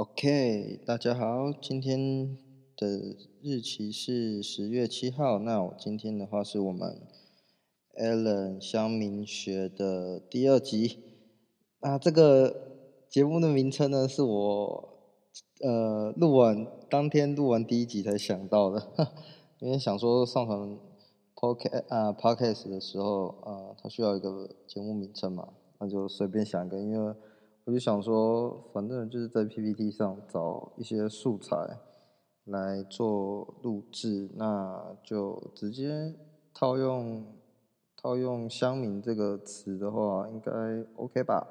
OK，大家好，今天的日期是十月七号。那我今天的话是我们 Allen 乡民学的第二集。那这个节目的名称呢，是我呃录完当天录完第一集才想到的，因为想说上传 Podcast 啊 Podcast 的时候啊，它需要一个节目名称嘛，那就随便想一个，因为。我就想说，反正就是在 PPT 上找一些素材来做录制，那就直接套用套用“乡民”这个词的话，应该 OK 吧？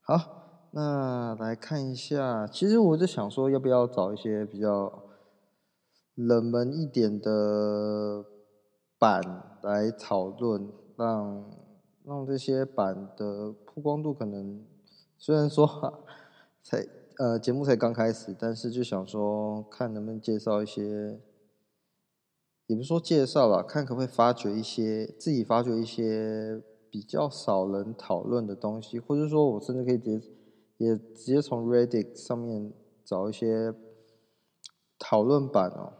好，那来看一下，其实我就想说，要不要找一些比较冷门一点的版来讨论，让让这些版的曝光度可能。虽然说才呃节目才刚开始，但是就想说看能不能介绍一些，也不是说介绍啦，看可不可以发掘一些自己发掘一些比较少人讨论的东西，或者说我甚至可以直接也直接从 Reddit 上面找一些讨论版哦。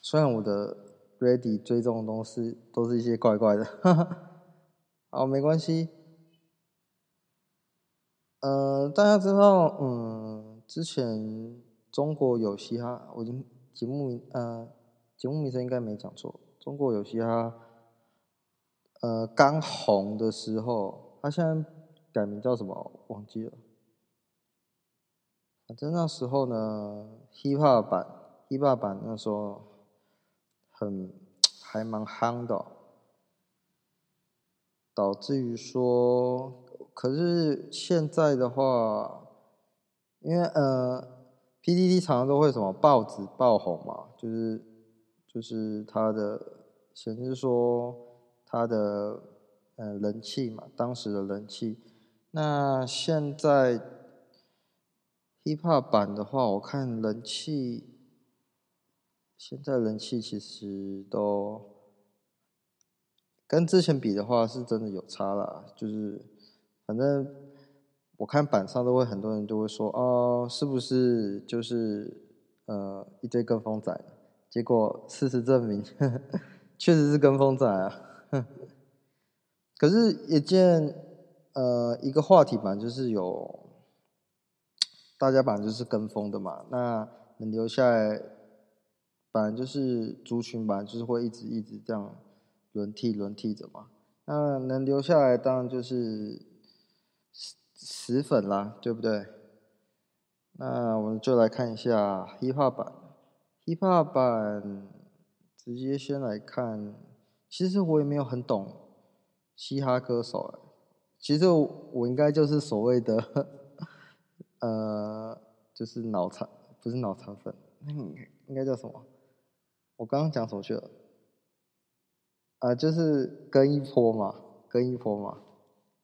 虽然我的 Reddit 追踪的东西都是一些怪怪的，哈哈，好，没关系。呃，大家知道，嗯，之前中国有嘻哈，我已经节目名，呃，节目名称应该没讲错。中国有嘻哈，呃，刚红的时候，他现在改名叫什么？忘记了。反正那时候呢，hip hop 版，hip hop 版那时候很还蛮夯的，导致于说。可是现在的话，因为呃，P D D 常常都会什么报纸爆红嘛，就是就是它的显示说它的呃人气嘛，当时的人气。那现在 Hip Hop 版的话，我看人气，现在人气其实都跟之前比的话，是真的有差啦，就是。反正我看板上都会很多人都会说哦，是不是就是呃一堆跟风仔？结果事实证明，呵 呵确实是跟风仔啊。可是也见呃一个话题版就是有大家版就是跟风的嘛，那能留下来版就是族群版就是会一直一直这样轮替轮替着嘛。那能留下来当然就是。死粉啦，对不对？那我们就来看一下 hiphop 版。hiphop 版直接先来看，其实我也没有很懂嘻哈歌手。其实我应该就是所谓的，呃，就是脑残，不是脑残粉，那应应该叫什么？我刚刚讲什么去了？啊、呃，就是跟一波嘛，跟一波嘛。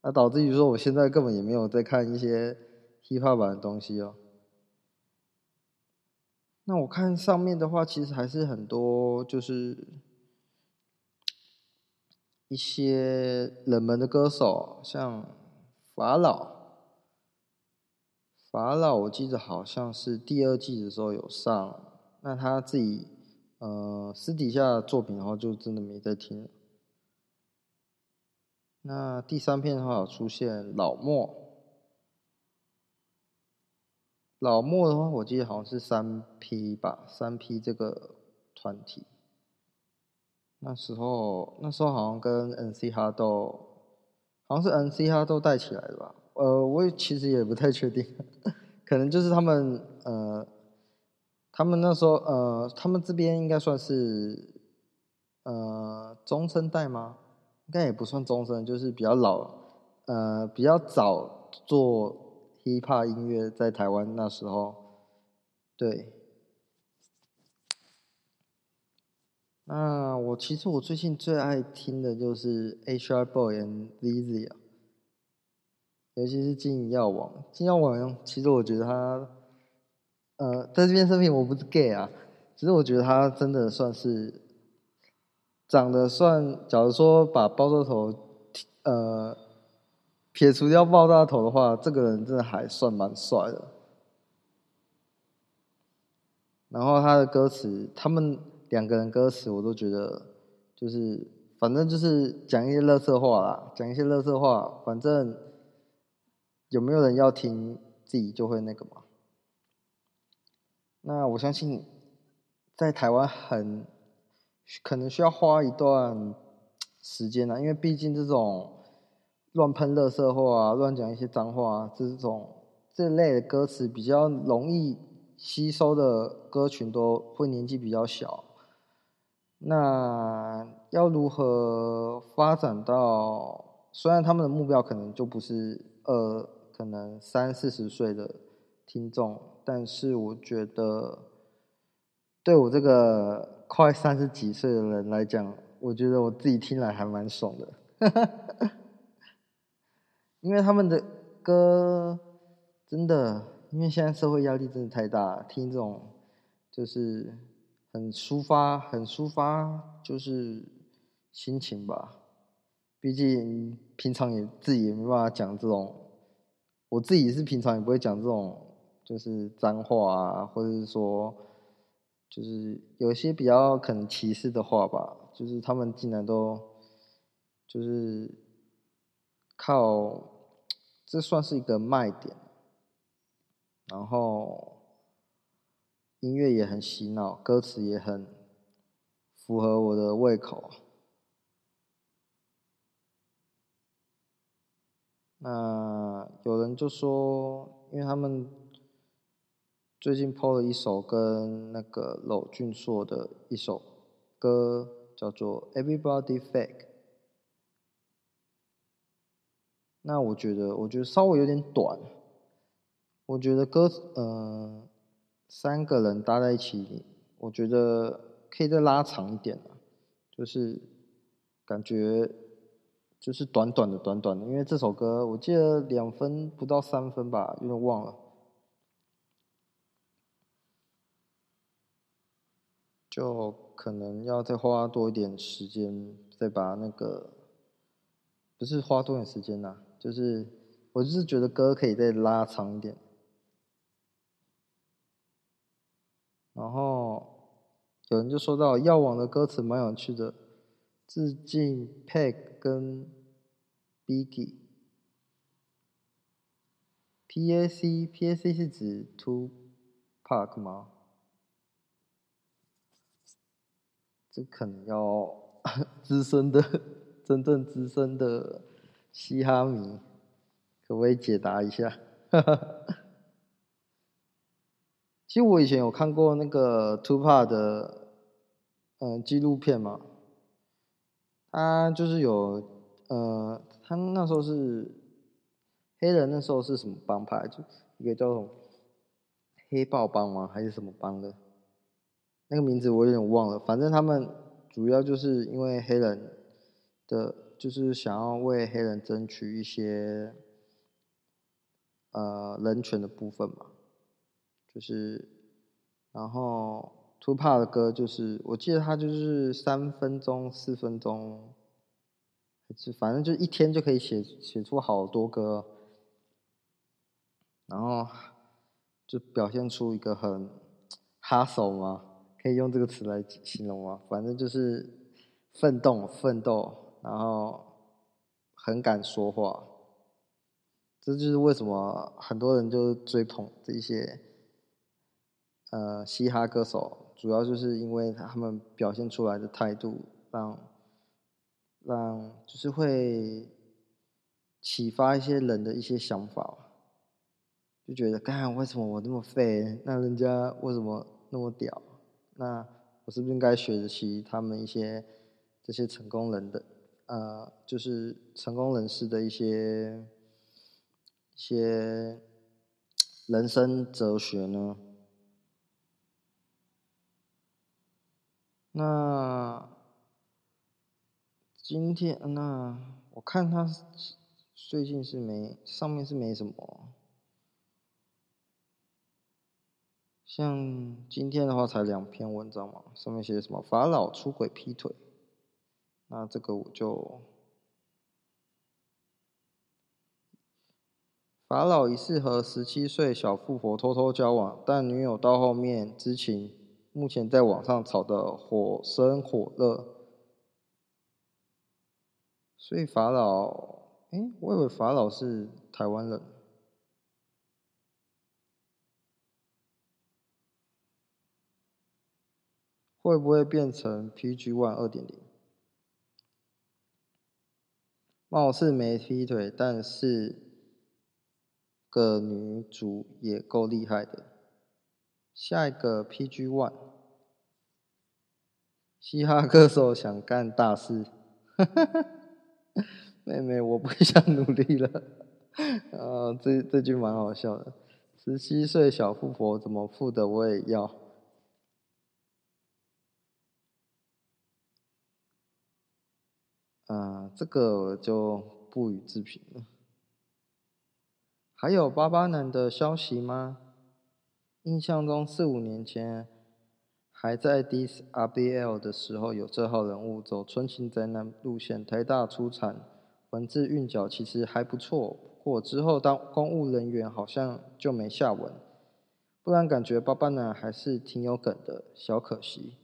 那导致于说，我现在根本也没有在看一些 hiphop 版的东西哦。那我看上面的话，其实还是很多，就是一些冷门的歌手，像法老。法老，我记得好像是第二季的时候有上，那他自己呃私底下作品的话，就真的没在听。那第三片的话出现老莫，老莫的话我记得好像是三 P 吧，三 P 这个团体，那时候那时候好像跟 NC 哈豆，好像是 NC 哈豆带起来的吧，呃，我也其实也不太确定，可能就是他们呃，他们那时候呃，他们这边应该算是呃中生代吗？应该也不算中生，就是比较老，呃，比较早做 hiphop 音乐，在台湾那时候，对。那我其实我最近最爱听的就是 H.R. Boy and Lizzy 啊，尤其是金银药王。金银药王其实我觉得他，呃，在这边声明我不是 gay 啊，其实我觉得他真的算是。长得算，假如说把爆炸头，呃，撇除掉爆炸头的话，这个人真的还算蛮帅的。然后他的歌词，他们两个人歌词我都觉得就是，反正就是讲一些乐色话啦，讲一些乐色话，反正有没有人要听，自己就会那个嘛。那我相信，在台湾很可能需要花一段时间啊，因为毕竟这种。乱喷垃圾话啊，乱讲一些脏话，这种这类的歌词比较容易吸收的歌群都会年纪比较小。那要如何发展到？虽然他们的目标可能就不是呃，可能三四十岁的听众，但是我觉得对我这个快三十几岁的人来讲，我觉得我自己听来还蛮爽的。因为他们的歌真的，因为现在社会压力真的太大，听这种就是很抒发、很抒发，就是心情吧。毕竟平常也自己也没办法讲这种，我自己是平常也不会讲这种，就是脏话啊，或者是说，就是有些比较可能歧视的话吧。就是他们竟然都就是靠。这算是一个卖点，然后音乐也很洗脑，歌词也很符合我的胃口。那有人就说，因为他们最近 PO 了一首跟那个娄俊硕的一首歌，叫做《Everybody Fake》。那我觉得，我觉得稍微有点短。我觉得歌，呃，三个人搭在一起，我觉得可以再拉长一点，就是感觉就是短短的、短短的，因为这首歌我记得两分不到三分吧，有点忘了。就可能要再花多一点时间，再把那个，不是花多点时间呐、啊。就是，我就是觉得歌可以再拉长一点。然后有人就说到《药王》的歌词蛮有趣的，致敬 Pac 跟 Biggie。P.A.C. P.A.C. 是指 To Park 吗？这可能要 资深的，真正资深的。嘻哈迷，可不可以解答一下？其实我以前有看过那个 Tupac 的嗯纪录片嘛，他就是有呃，他那时候是黑人，那时候是什么帮派？就一个叫什么黑豹帮吗？还是什么帮的？那个名字我有点忘了。反正他们主要就是因为黑人的。就是想要为黑人争取一些呃人权的部分嘛，就是然后 Tupac 的歌就是我记得他就是三分钟四分钟，就反正就一天就可以写写出好多歌，然后就表现出一个很 hustle 嘛，可以用这个词来形容吗？反正就是奋斗奋斗。然后很敢说话，这就是为什么很多人就追捧这些呃嘻哈歌手，主要就是因为他们表现出来的态度让，让让就是会启发一些人的一些想法，就觉得，干为什么我那么废？那人家为什么那么屌？那我是不是应该学习他们一些这些成功人的？呃，就是成功人士的一些一些人生哲学呢。那今天，那我看他最近是没上面是没什么，像今天的话才两篇文章嘛，上面写什么法老出轨劈腿。那这个我就，法老疑似和十七岁小富婆偷偷交往，但女友到后面知情，目前在网上炒得火生火热。所以法老，哎，我以为法老是台湾人，会不会变成 PG One 二点零？貌似没劈腿，但是个女主也够厉害的。下一个 PG One，嘻哈歌手想干大事。妹妹，我不想努力了。啊，这这句蛮好笑的。十七岁小富婆怎么富的我也要。啊，这个就不予置评了。还有巴巴男的消息吗？印象中四五年前还在 D S R B L 的时候有这号人物，走纯情宅男路线，台大出产。文字韵脚其实还不错，不过之后当公务人员好像就没下文，不然感觉巴巴男还是挺有梗的，小可惜。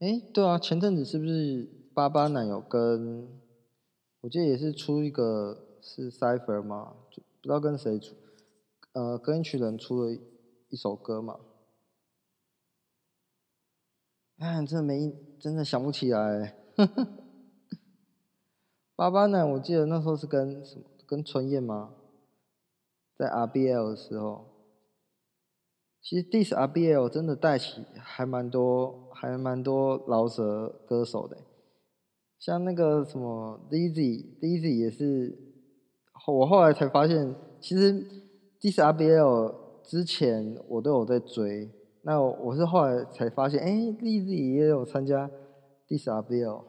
哎，对啊，前阵子是不是巴巴男有跟，我记得也是出一个是 Cypher 吗？就不知道跟谁出，呃，跟一群人出了一首歌嘛。哎，真的没，真的想不起来。呵呵巴巴男，我记得那时候是跟什么？跟春燕吗？在 RBL 的时候，其实 Diss RBL 真的带起还蛮多，还蛮多饶舌歌手的，像那个什么 Lizzy，Lizzy 也是，我后来才发现，其实 Diss RBL 之前我都有在追，那我是后来才发现，哎，Lizzy 也有参加 Diss RBL。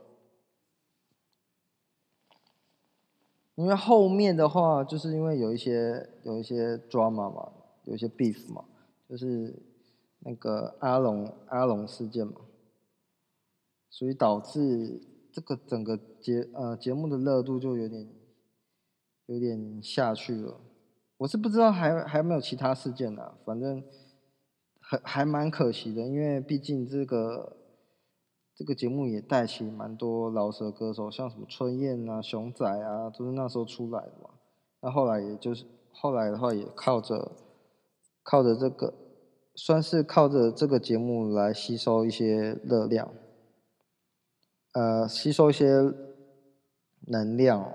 因为后面的话，就是因为有一些有一些 drama 嘛，有一些 beef 嘛，就是那个阿龙阿龙事件嘛，所以导致这个整个节呃节目的热度就有点有点下去了。我是不知道还还有没有其他事件呢，反正还还蛮可惜的，因为毕竟这个。这个节目也带起蛮多老舌歌手，像什么春燕啊、熊仔啊，都是那时候出来的嘛。那后来也就是后来的话，也靠着靠着这个，算是靠着这个节目来吸收一些热量，呃，吸收一些能量。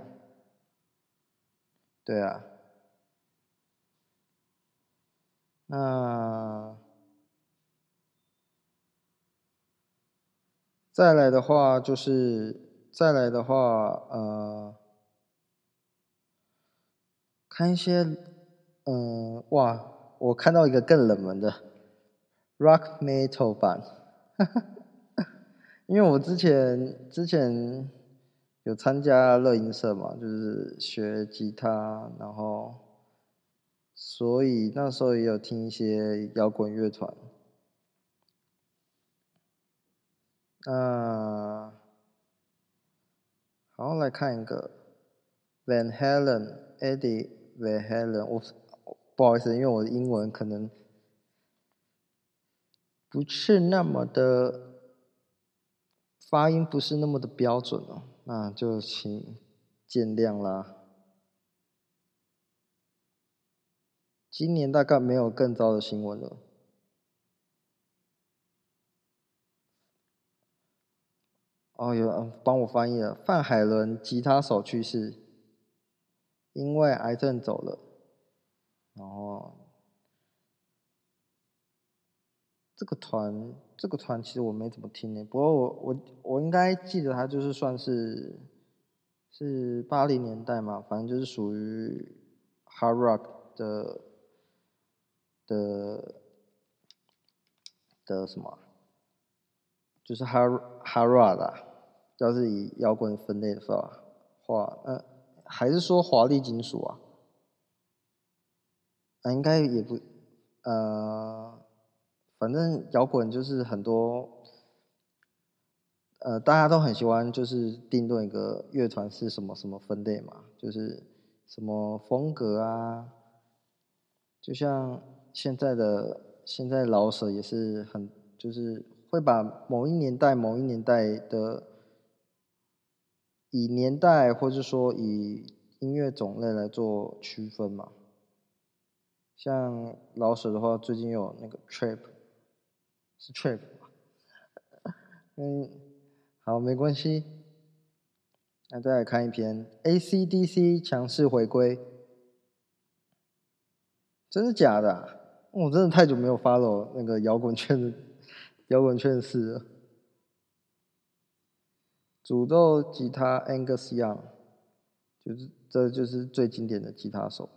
对啊，那。再来的话就是，再来的话，呃，看一些，嗯、呃，哇，我看到一个更冷门的，Rock Metal 版，因为我之前之前有参加乐音社嘛，就是学吉他，然后，所以那时候也有听一些摇滚乐团。啊，好，来看一个 Van Halen，Eddie Van Halen。我不好意思，因为我的英文可能不是那么的发音，不是那么的标准哦，那就请见谅啦。今年大概没有更糟的新闻了。哦，有人帮我翻译了。范海伦吉他手去世，因为癌症走了。然后，这个团，这个团其实我没怎么听呢。不过我我我应该记得他就是算是是八零年代嘛，反正就是属于 hard rock 的的的什么？就是 hard hard rock 啊，要是以摇滚分类的话，话，嗯、呃，还是说华丽金属啊？啊，应该也不，呃，反正摇滚就是很多，呃，大家都很喜欢，就是定论一个乐团是什么什么分类嘛，就是什么风格啊，就像现在的现在老舍也是很，就是会把某一年代、某一年代的以年代或者说以音乐种类来做区分嘛。像老舍的话，最近有那个 trip，是 trip？嗯，好，没关系。那再来看一篇 AC/DC 强势回归，真的假的？我真的太久没有 follow 那个摇滚圈的摇滚圈的事了。主奏吉他 Angus Young，就是这就是最经典的吉他手。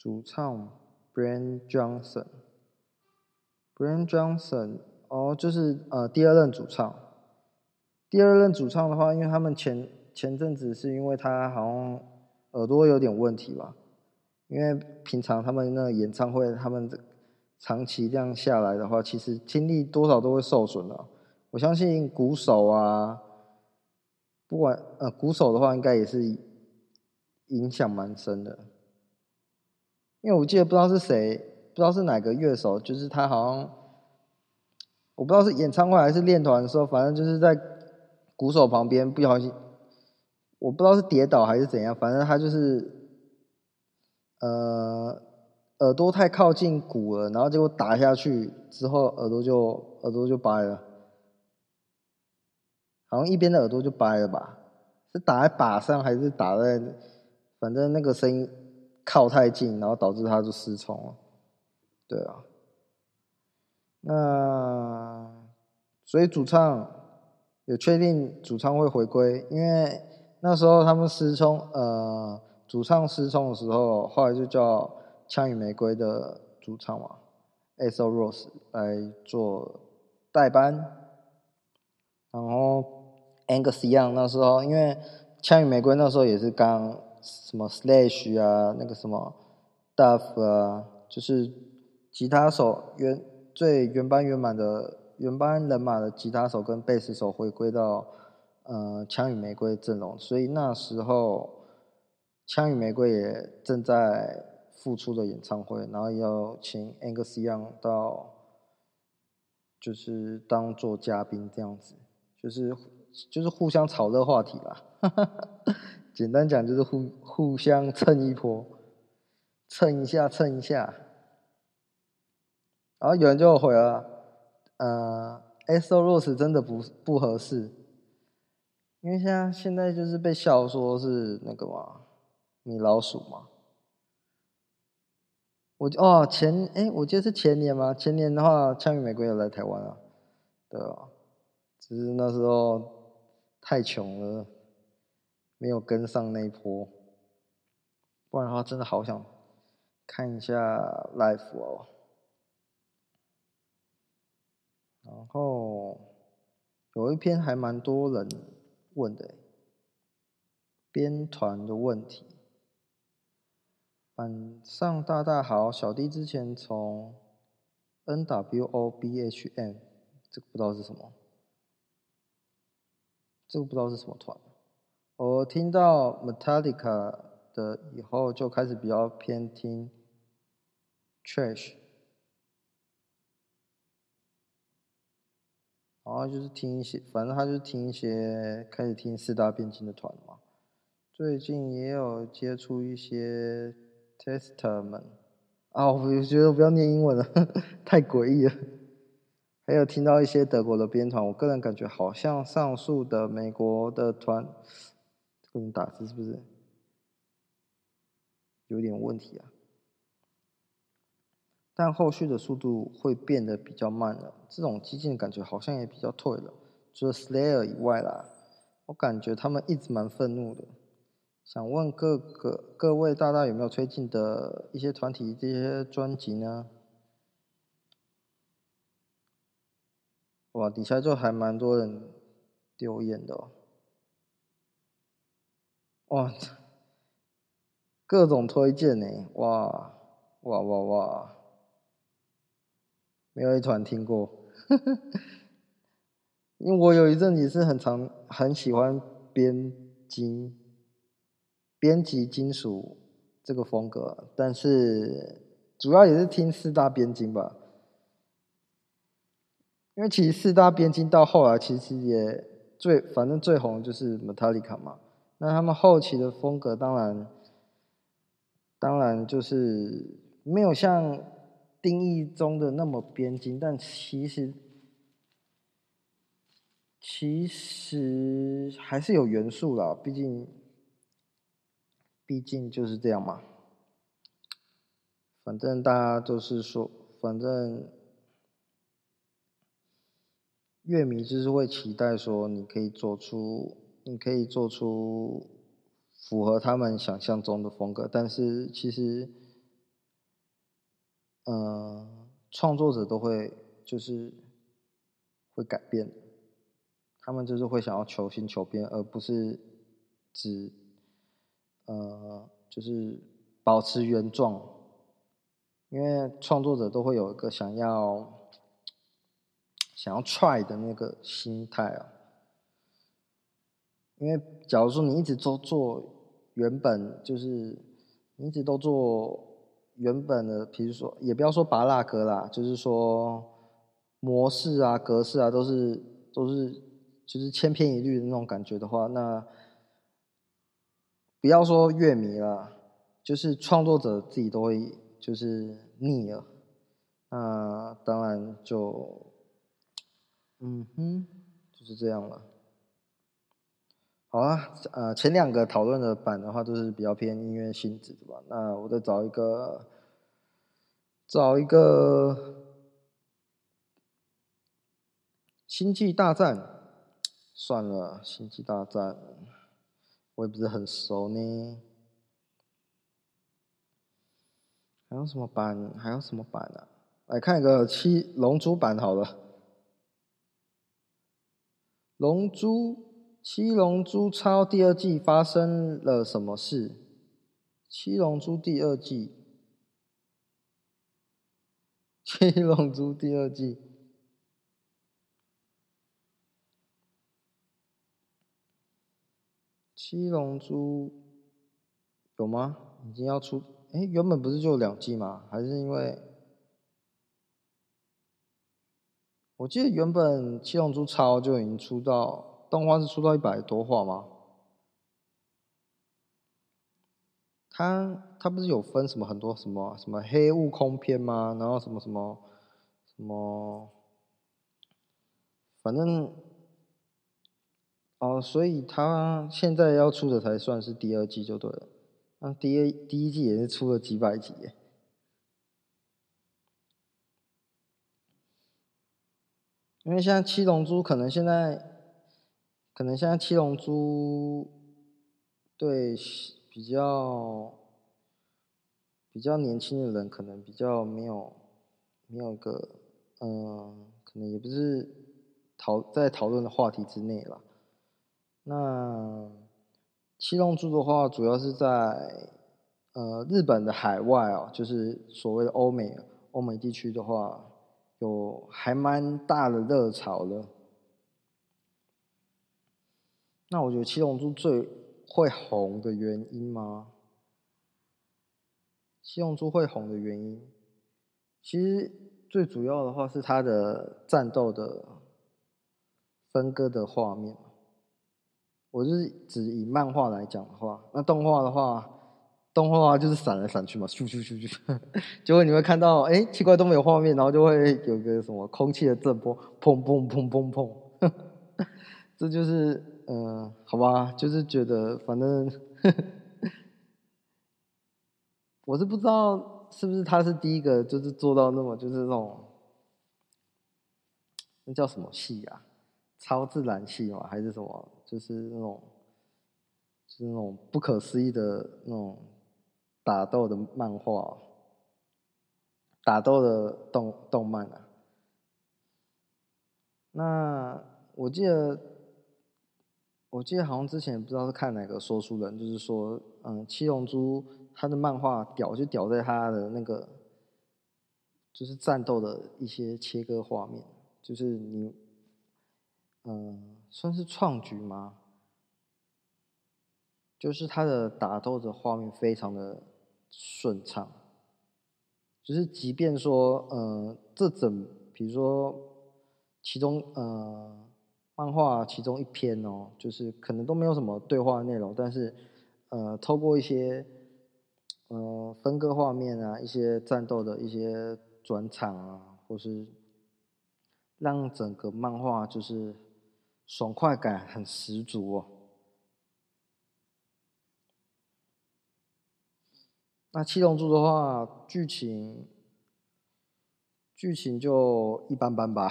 主唱 Brian Johnson，Brian Johnson 哦，就是呃第二任主唱。第二任主唱的话，因为他们前前阵子是因为他好像耳朵有点问题吧，因为平常他们那个演唱会，他们长期这样下来的话，其实听力多少都会受损的。我相信鼓手啊，不管呃鼓手的话，应该也是影响蛮深的。因为我记得不知道是谁，不知道是哪个乐手，就是他好像，我不知道是演唱会还是练团的时候，反正就是在鼓手旁边不小心，我不知道是跌倒还是怎样，反正他就是，呃，耳朵太靠近鼓了，然后结果打下去之后，耳朵就耳朵就掰了，好像一边的耳朵就掰了吧？是打在把上还是打在，反正那个声音。靠太近，然后导致它就失聪了。对啊，那所以主唱有确定主唱会回归，因为那时候他们失聪，呃，主唱失聪的时候，后来就叫枪与玫瑰的主唱嘛，Axl Rose 来做代班，然后 Angus Young 那时候，因为枪与玫瑰那时候也是刚。什么 Slash 啊，那个什么 Duff 啊，就是吉他手原最原班原满的原班人马的吉他手跟贝斯手回归到呃枪与玫瑰阵容，所以那时候枪与玫瑰也正在复出的演唱会，然后要请 Angus Young 到就是当做嘉宾这样子，就是就是互相炒热话题啦。简单讲就是互互相蹭一波，蹭一下蹭一下，然后有人就回了，呃，Axl Rose 真的不不合适，因为现在现在就是被笑说是那个嘛，米老鼠嘛。我哦前哎，我记得是前年嘛，前年的话，枪与玫瑰有来台湾啊，对啊，只是那时候太穷了。没有跟上那一波，不然的话真的好想看一下 live 哦。然后有一篇还蛮多人问的，编团的问题。板上大大好，小弟之前从 NWOBHM，这个不知道是什么，这个不知道是什么团。我听到 Metallica 的以后，就开始比较偏听 Trash，然后就是听一些，反正他就是听一些，开始听四大变金的团嘛。最近也有接触一些 Testament，啊，我觉得不要念英文了，太诡异了。还有听到一些德国的编团，我个人感觉好像上述的美国的团。这种打字是不是有点问题啊？但后续的速度会变得比较慢了。这种激进的感觉好像也比较退了。除了 Slayer 以外啦，我感觉他们一直蛮愤怒的。想问各个各位大大有没有推荐的一些团体这些专辑呢？哇，底下就还蛮多人留言的哦。哇，各种推荐呢！哇哇哇哇，没有一团听过，因为我有一阵子是很常很喜欢编金编辑金属这个风格，但是主要也是听四大编金吧。因为其实四大编金到后来其实也最反正最红的就是 Metallica 嘛。那他们后期的风格当然当然就是没有像定义中的那么编金，但其实。其实还是有元素啦，毕竟，毕竟就是这样嘛。反正大家都是说，反正乐迷就是会期待说，你可以做出，你可以做出符合他们想象中的风格。但是其实，嗯、创作者都会就是会改变。他们就是会想要求新求变，而不是只呃就是保持原状，因为创作者都会有一个想要想要 try 的那个心态啊。因为假如说你一直都做原本就是你一直都做原本的，比如说也不要说芭乐歌啦，就是说模式啊、格式啊，都是都是。就是千篇一律的那种感觉的话，那不要说乐迷了，就是创作者自己都会就是腻了。那当然就，嗯哼，就是这样了。好啊，呃，前两个讨论的版的话都是比较偏音乐性质的吧。那我再找一个，找一个星际大战。算了，星际大战，我也不是很熟呢。还有什么版？还有什么版啊？来看一个七龙珠版好了。龙珠七龙珠超第二季发生了什么事？七龙珠第二季，七龙珠第二季。七龙珠有吗？已经要出？哎，原本不是就两季吗？还是因为我记得原本七龙珠超就已经出到动画是出到一百多话吗？它它不是有分什么很多什么什么黑悟空篇吗？然后什么什么什么，反正。哦，所以他现在要出的才算是第二季就对了。那第一第一季也是出了几百集耶。因为现在七龙珠可能现在，可能现在七龙珠对比较比较年轻的人，可能比较没有没有一个嗯，可能也不是讨在讨论的话题之内了。那七龙珠的话，主要是在呃日本的海外哦，就是所谓的欧美欧美地区的话，有还蛮大的热潮的。那我觉得七龙珠最会红的原因吗？七龙珠会红的原因，其实最主要的话是它的战斗的分割的画面。我是只以漫画来讲的话，那动画的话，动画就是闪来闪去嘛，咻咻咻咻，结果你会看到，哎、奇怪都没有画面，然后就会有个什么空气的震波，砰砰砰砰砰，这就是，呃，好吧，就是觉得反正，我是不知道是不是他是第一个，就是做到那么就是那种，那叫什么戏啊？超自然系嘛，还是什么？就是那种，就是那种不可思议的那种打斗的漫画，打斗的动动漫啊。那我记得，我记得好像之前不知道是看哪个说书人，就是说，嗯，七龙珠他的漫画屌就屌在他的那个，就是战斗的一些切割画面，就是你。嗯，算是创举吗？就是他的打斗的画面非常的顺畅，就是即便说，呃，这整，比如说其中呃漫画其中一篇哦，就是可能都没有什么对话内容，但是呃，透过一些呃分割画面啊，一些战斗的一些转场啊，或是让整个漫画就是爽快感很十足哦。那《七龙珠》的话，剧情剧情就一般般吧。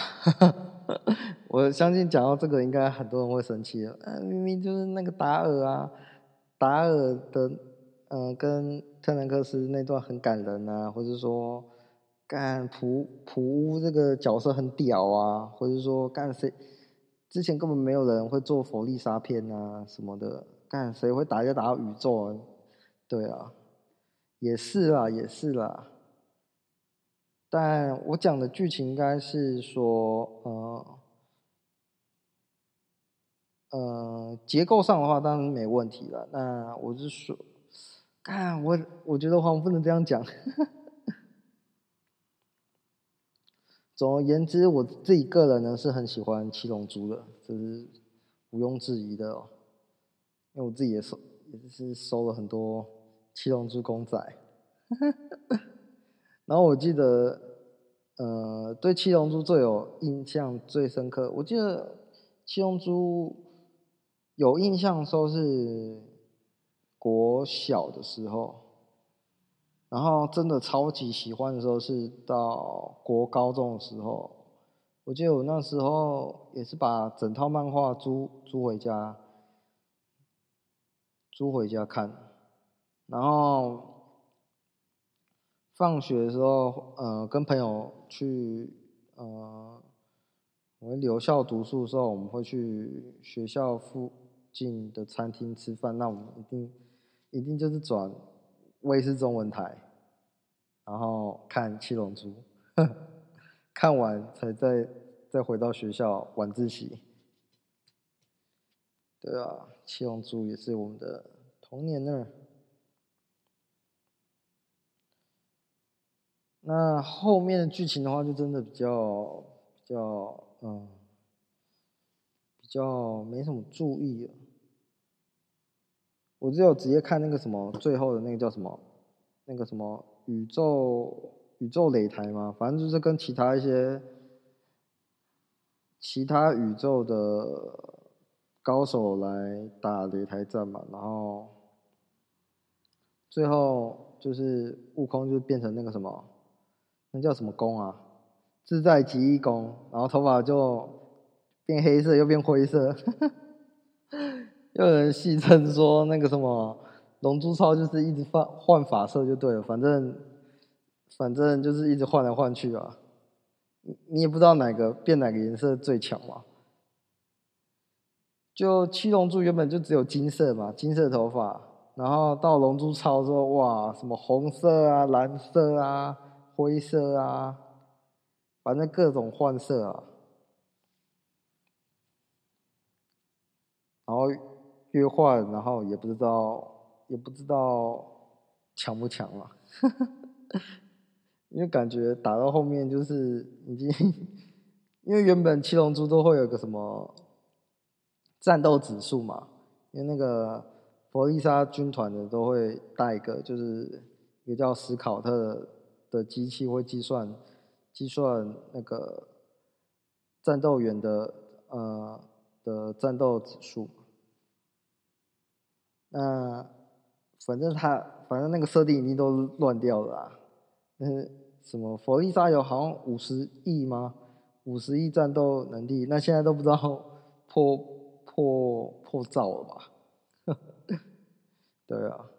我相信讲到这个，应该很多人会生气了。嗯，明明就是那个达尔啊，达尔的嗯、跟特兰克斯那段很感人啊，或者说干普普乌这个角色很屌啊，或者说干谁之前根本没有人会做佛利沙片啊什么的，干谁会打就打到宇宙啊？对啊。也是啦，也是啦。但我讲的剧情应该是说，呃，呃，结构上的话当然没问题了。那我是说，看我，我觉得话我不能这样讲。总而言之，我自己个人呢是很喜欢七龙珠的，这是毋庸置疑的哦。因为我自己也收，也是收了很多。七龙珠公仔，然后我记得，呃，对七龙珠最有印象、最深刻。我记得七龙珠有印象的时候是国小的时候，然后真的超级喜欢的时候是到国高中的时候。我记得我那时候也是把整套漫画租租回家，租回家看。然后放学的时候，呃，跟朋友去，呃，我们留校读书的时候，我们会去学校附近的餐厅吃饭。那我们一定一定就是转卫视中文台，然后看《七龙珠》，看完才再再回到学校晚自习。对啊，《七龙珠》也是我们的童年呢。那后面的剧情的话，就真的比较比较嗯，比较没什么注意了。我只有直接看那个什么最后的那个叫什么，那个什么宇宙宇宙擂台嘛，反正就是跟其他一些其他宇宙的高手来打擂台战嘛，然后最后就是悟空就变成那个什么。那叫什么功啊？自在极意功，然后头发就变黑色又变灰色。又有人戏称说那个什么龙珠超就是一直换换发色就对了，反正反正就是一直换来换去啊。你也不知道哪个变哪个颜色最强嘛。就七龙珠原本就只有金色嘛，金色头发，然后到龙珠超之后，哇，什么红色啊，蓝色啊。灰色啊，反正各种换色啊，然后越换，然后也不知道，也不知道强不强了，因为感觉打到后面就是已经，因为原本七龙珠都会有个什么战斗指数嘛，因为那个弗利萨军团的都会带一个，就是一个叫史考特的。机器会计算计算那个战斗员的呃的战斗指数。那反正他反正那个设定已经都乱掉了啊。嗯，什么佛利萨有好像五十亿吗？五十亿战斗能力，那现在都不知道破破破兆了吧？对啊。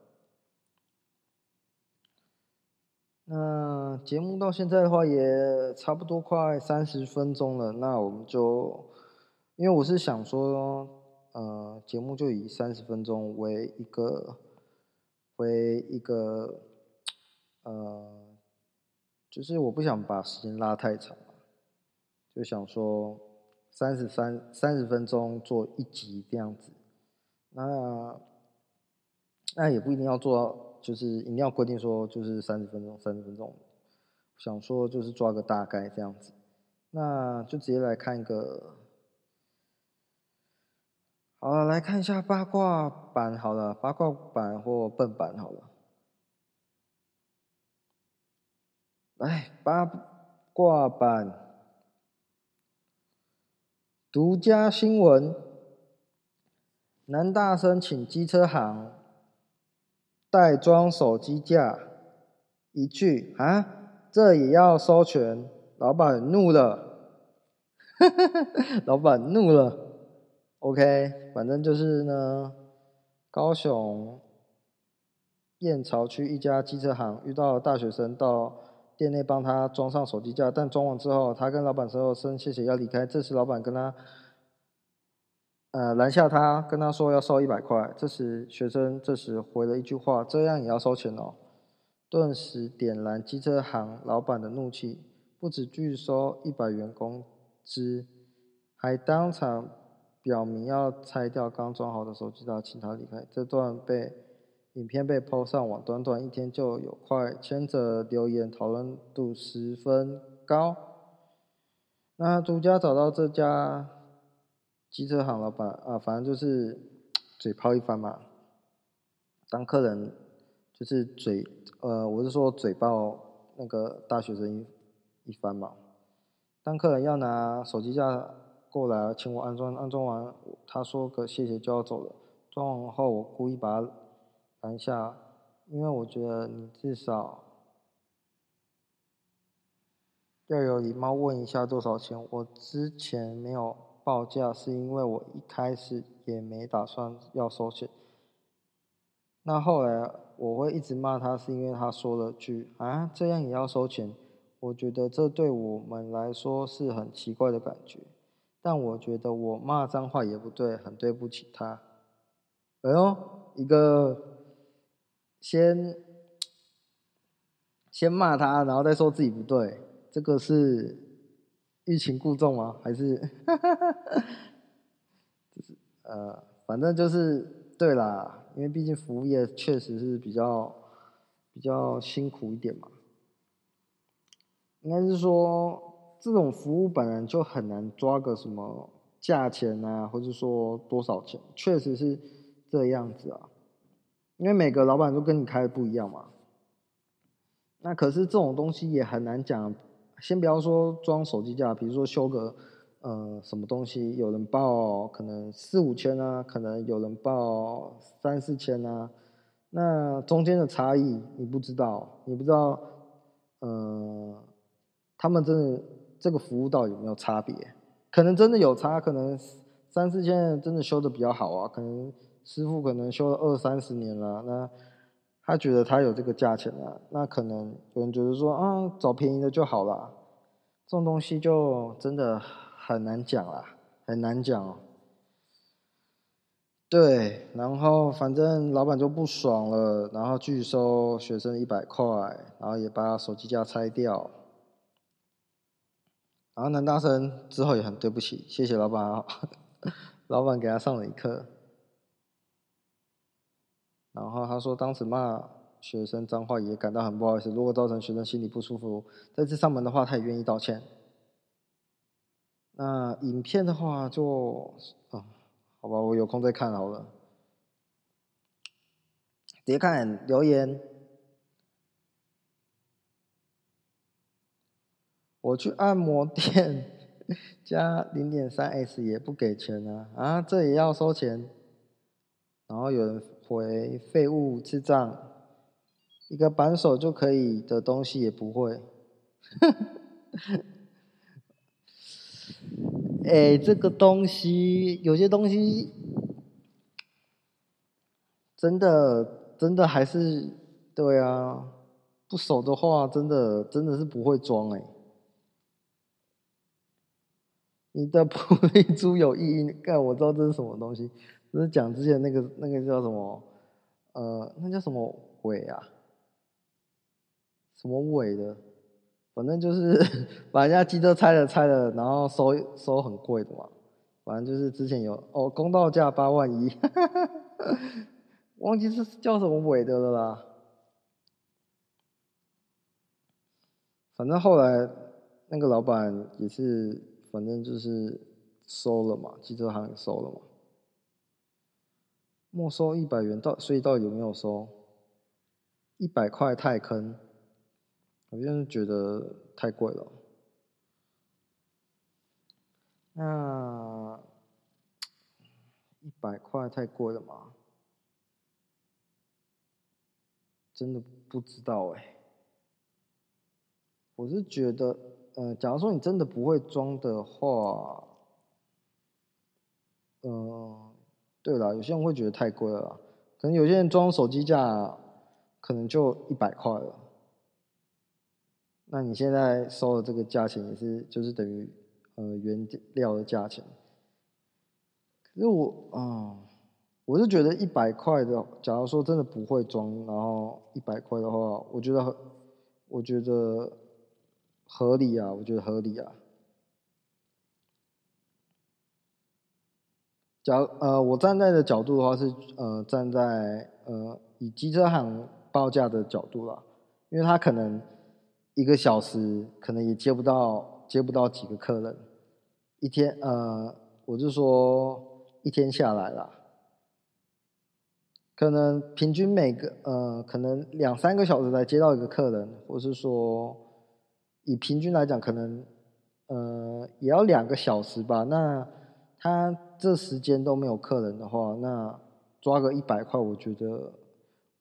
那节目到现在的话也差不多快三十分钟了，那我们就，因为我是想说，呃，节目就以三十分钟为一个，为一个，呃，就是我不想把时间拉太长，就想说三十三三十分钟做一集这样子，那那也不一定要做到。就是一定要规定说，就是三十分钟，三十分钟。想说就是抓个大概这样子，那就直接来看一个。好了，来看一下八卦版好了，八卦版或笨版好了。来，八卦版独家新闻：男大生请机车行代装手机架，一句啊，这也要收钱？老板怒了，老板怒了。OK，反正就是呢，高雄燕巢区一家机车行遇到大学生到店内帮他装上手机架，但装完之后，他跟老板说声谢谢要离开。这时老板跟他呃拦下他，跟他说要收一百块。这时学生这时回了一句话：“这样也要收钱哦。”顿时点燃机车行老板的怒气，不止拒收一百元工资，还当场。表明要拆掉刚装好的手机套，请他离开。这段被影片被抛上网，短短一天就有快千则留言，讨论度十分高。那独家找到这家机车行老板啊，反正就是嘴炮一番嘛。当客人就是嘴呃，我是说嘴炮那个大学生一一番嘛。当客人要拿手机架。过来请我安装，安装完他说个谢谢就要走了。装完后我故意把他拦下，因为我觉得你至少要有礼貌问一下多少钱。我之前没有报价是因为我一开始也没打算要收钱。那后来我会一直骂他是因为他说了句啊，这样也要收钱。我觉得这对我们来说是很奇怪的感觉。但我觉得我骂脏话也不对，很对不起他。哎呦，一个先先骂他，然后再说自己不对，这个是欲擒故纵吗？还是？就是呃，反正就是对啦，因为毕竟服务业确实是比较比较辛苦一点嘛。应该是说。这种服务本来就很难抓个什么价钱啊，或者说多少钱，确实是这样子啊。因为每个老板都跟你开的不一样嘛。那可是这种东西也很难讲。先不要说装手机架，比如说修个呃什么东西，有人报可能四五千啊，可能有人报三四千啊。那中间的差异你不知道，你不知道，呃，他们真的。这个服务到有没有差别？可能真的有差，可能三四千真的修的比较好啊，可能师傅可能修了二三十年了，那他觉得他有这个价钱了，那可能有人觉得说啊，找便宜的就好了，这种东西就真的很难讲啦，很难讲。对，然后反正老板就不爽了，然后拒收学生一百块，然后也把手机架拆掉。然后男大生之后也很对不起，谢谢老板啊，老板给他上了一课。然后他说当时骂学生脏话也感到很不好意思，如果造成学生心里不舒服，再次上门的话他也愿意道歉。那影片的话就啊，好吧，我有空再看好了。别看留言。我去按摩店 加零点三 S 也不给钱啊！啊，这也要收钱？然后有人回废物智障，一个扳手就可以的东西也不会。哎、这个东西有些东西真的真的还是对啊，不熟的话真的真的是不会装哎、你的玻璃珠有意义？干，我知道这是什么东西，就是讲之前那个那个叫什么？呃，那叫什么伟啊？什么伟的？反正就是把人家机车拆了拆了，然后收收很贵的嘛。反正就是之前有哦，公道价八万一，忘记是叫什么伟的了啦。反正后来那个老板也是，反正就是收了嘛，机车行收了嘛。没收一百元到，所以到底有没有收？一百块太坑，我就是觉得太贵了。那一百块太贵了吗？真的不知道哎。我是觉得，呃，假如说你真的不会装的话，嗯、呃，对了，有些人会觉得太贵了，可能有些人装手机架，可能就一百块了。那你现在收的这个价钱也是，就是等于。呃，原料的价钱。可是我啊、我是觉得一百块的，假如说真的不会装，然后一百块的话，我觉得，我觉得合理啊，我觉得合理啊。假如呃，我站在的角度的话是呃，站在呃以机车行报价的角度啦，因为他可能一个小时可能也接不到接不到几个客人。一天，呃，我就说一天下来啦，可能平均每个，呃，可能两三个小时才接到一个客人，或是说以平均来讲，可能，呃，也要两个小时吧。那他这时间都没有客人的话，那抓个一百块，我觉得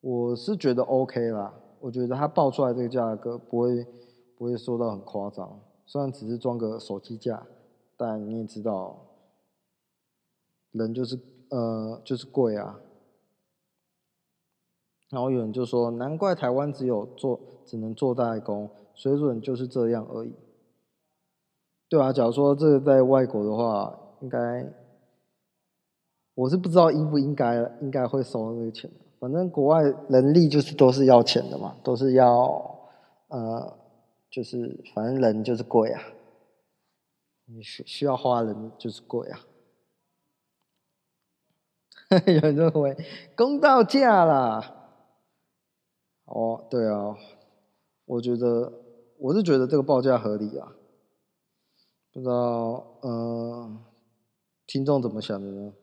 我是觉得 OK 啦。我觉得他报出来这个价格不会不会说到很夸张，虽然只是装个手机架。但你也知道，人就是呃就是贵啊。然后有人就说，难怪台湾只有做只能做代工，水准就是这样而已。对啊，假如说这个在外国的话，应该我是不知道应不应该应该会收那个钱。反正国外人力就是都是要钱的嘛，都是要呃就是反正人就是贵啊。你需需要花人就是贵啊，有人认为公道价啦。哦，对啊，我觉得我是觉得这个报价合理啊，不知道嗯、呃，听众怎么想的呢？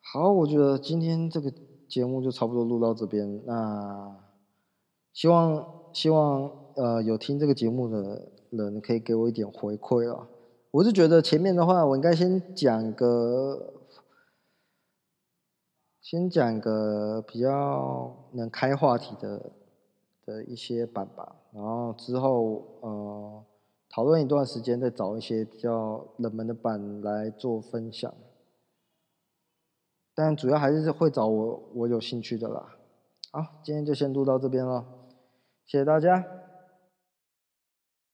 好，我觉得今天这个节目就差不多录到这边，那希望希望呃有听这个节目的。人可以给我一点回馈啊！我是觉得前面的话，我应该先讲个，先讲个比较能开话题的的一些版吧，然后之后呃讨论一段时间，再找一些比较冷门的版来做分享。但主要还是会找我我有兴趣的啦。好，今天就先录到这边了，谢谢大家。